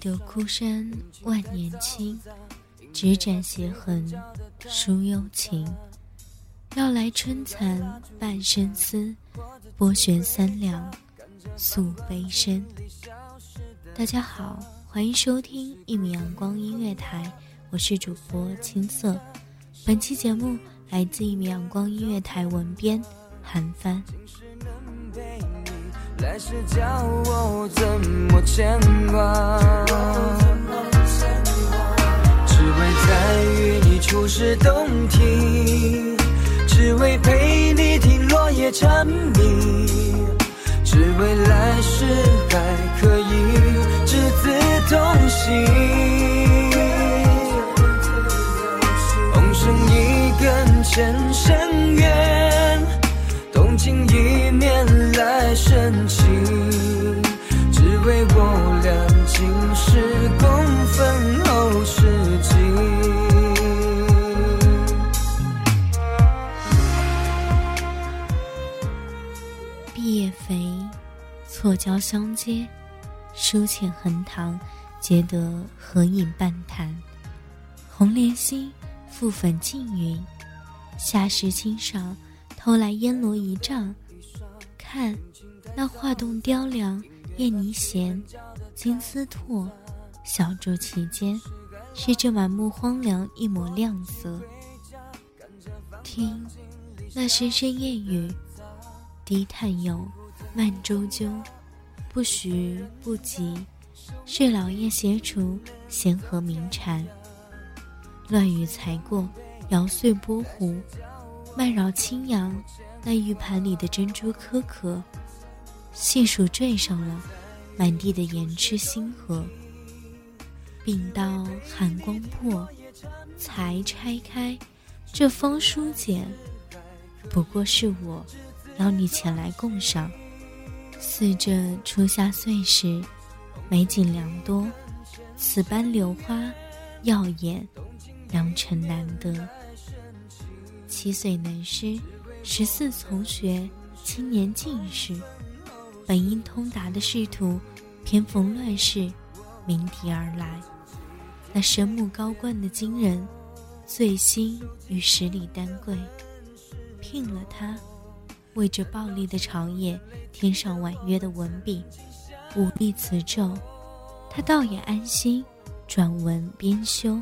的孤山万年青，只展斜痕书幽情。绕来春蚕半生丝，拨弦三两诉悲声。大家好，欢迎收听一米阳光音乐台，我是主播青涩。本期节目来自一米阳光音乐台文编韩帆。来世叫我怎么牵挂？只为在与你初识洞庭，只为陪你听落叶蝉鸣，只为来世还可以执子同行。红绳一根牵深渊，交相接，书浅横塘，皆得合影半谈。红莲心，覆粉净云，夏时清赏，偷来烟罗一丈。看，那画栋雕梁，燕泥闲，金丝拓，小筑其间，是这满目荒凉一抹亮色。听，那声声燕语。低叹有慢周究，不徐不急，是老叶斜除闲和鸣蝉。乱雨才过，摇碎波湖，漫绕青阳，那玉盘里的珍珠颗颗，细数缀上了满地的盐池星河。并到寒光破，才拆开这封书简，不过是我。邀你前来共赏。似这初夏岁时，美景良多，此般柳花耀眼，良辰难得。七岁能诗，十四从学，青年进士。本应通达的仕途，偏逢乱世，鸣笛而来。那神目高冠的金人，醉心于十里丹桂，聘了他。为这暴力的朝野添上婉约的文笔，武力辞咒，他倒也安心，转文编修。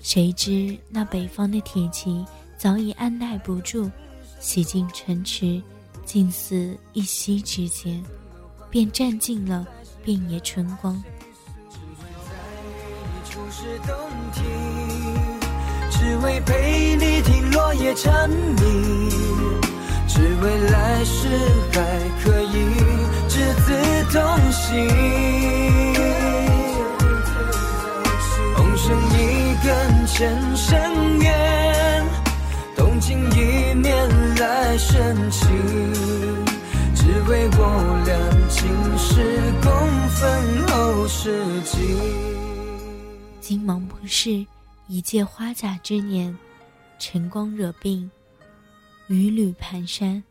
谁知那北方的铁骑早已按耐不住，洗进城池，近似一夕之间，便占尽了遍野春光。初识洞庭，只为陪你听落叶蝉鸣，只为来世还可以执起，红绳一根牵深渊，动情一面来深情，只为我俩今世共分后世纪。金芒不是一介花甲之年，晨光惹病，屡屡蹒跚。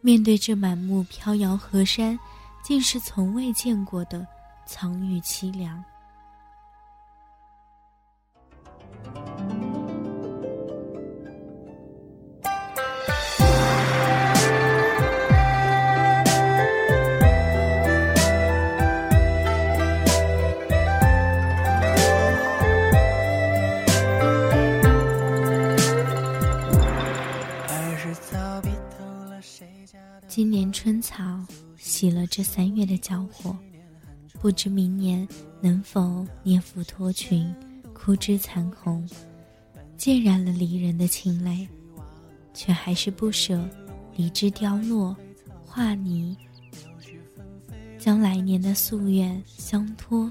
面对这满目飘摇河山，竟是从未见过的苍郁凄凉。这三月的篝火，不知明年能否涅夫脱裙，枯枝残红，浸染了离人的情泪，却还是不舍离枝凋落，化泥，将来年的夙愿相托。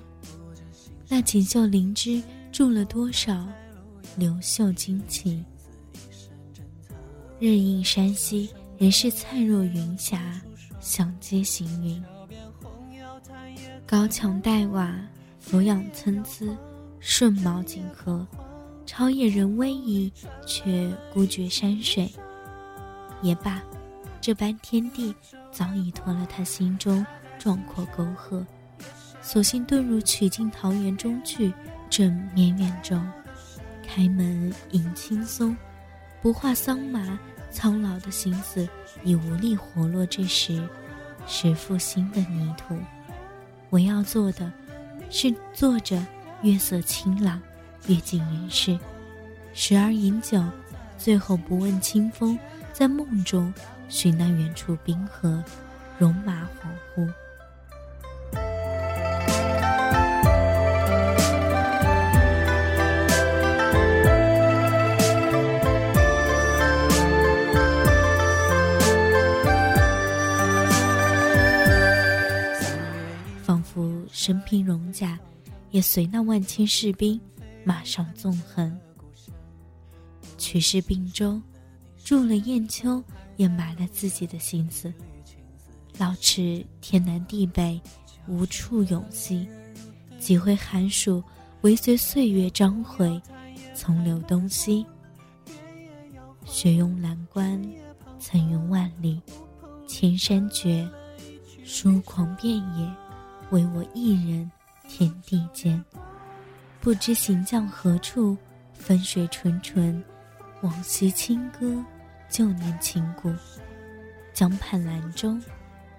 那锦绣灵芝住了多少流秀惊奇？日映山溪。人是灿若云霞，想接行云。高墙黛瓦，俯仰参差，顺毛锦和，超野人威仪，却孤绝山水。也罢，这般天地早已脱了他心中壮阔沟壑，索性遁入曲径桃源中去，正绵远中，开门迎青松，不画桑麻。苍老的心思已无力活络之时，是复兴的泥土。我要做的，是坐着月色清朗，阅尽人世，时而饮酒，最后不问清风，在梦中寻那远处冰河，戎马恍惚。身披戎甲，也随那万千士兵马上纵横。曲师并州，住了雁丘，也埋了自己的心思。老池天南地北，无处永栖。几回寒暑，唯随岁月章回，从流东西。雪拥蓝关，层云万里，千山绝，疏狂遍野。唯我一人，天地间，不知行将何处？分水纯纯，往昔清歌，旧年情故。江畔兰舟，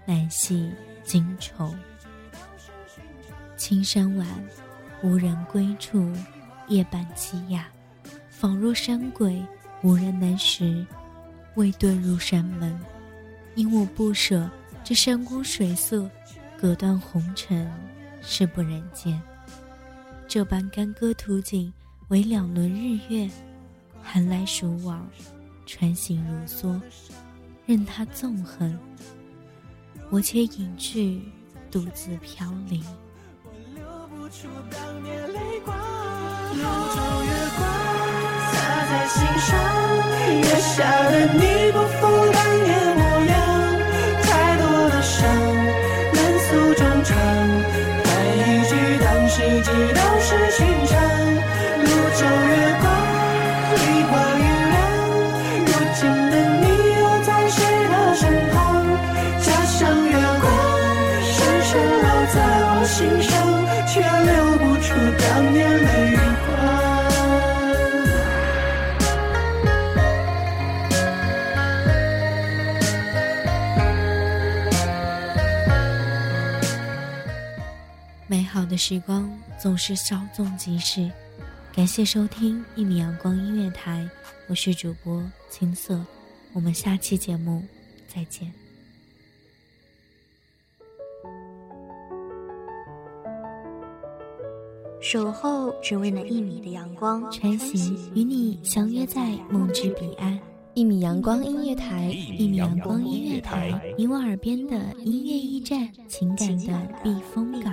难系今愁。青山晚，无人归处，夜半凄哑，仿若山鬼，无人能识。未遁入山门，因我不舍这山光水色。隔断红尘，是不人间。这般干戈图景，为两轮日月，寒来暑往，穿行如梭，任它纵横。我且隐去，独自飘零。流不出当年泪光，月光洒在心上，月下的你的时光总是稍纵即逝，感谢收听一米阳光音乐台，我是主播青色，我们下期节目再见。守候只为那一米的阳光，穿行与你相约在梦之彼岸。一米阳光音乐台，一米阳光音乐台，你我耳边的音乐驿站，情感的避风港。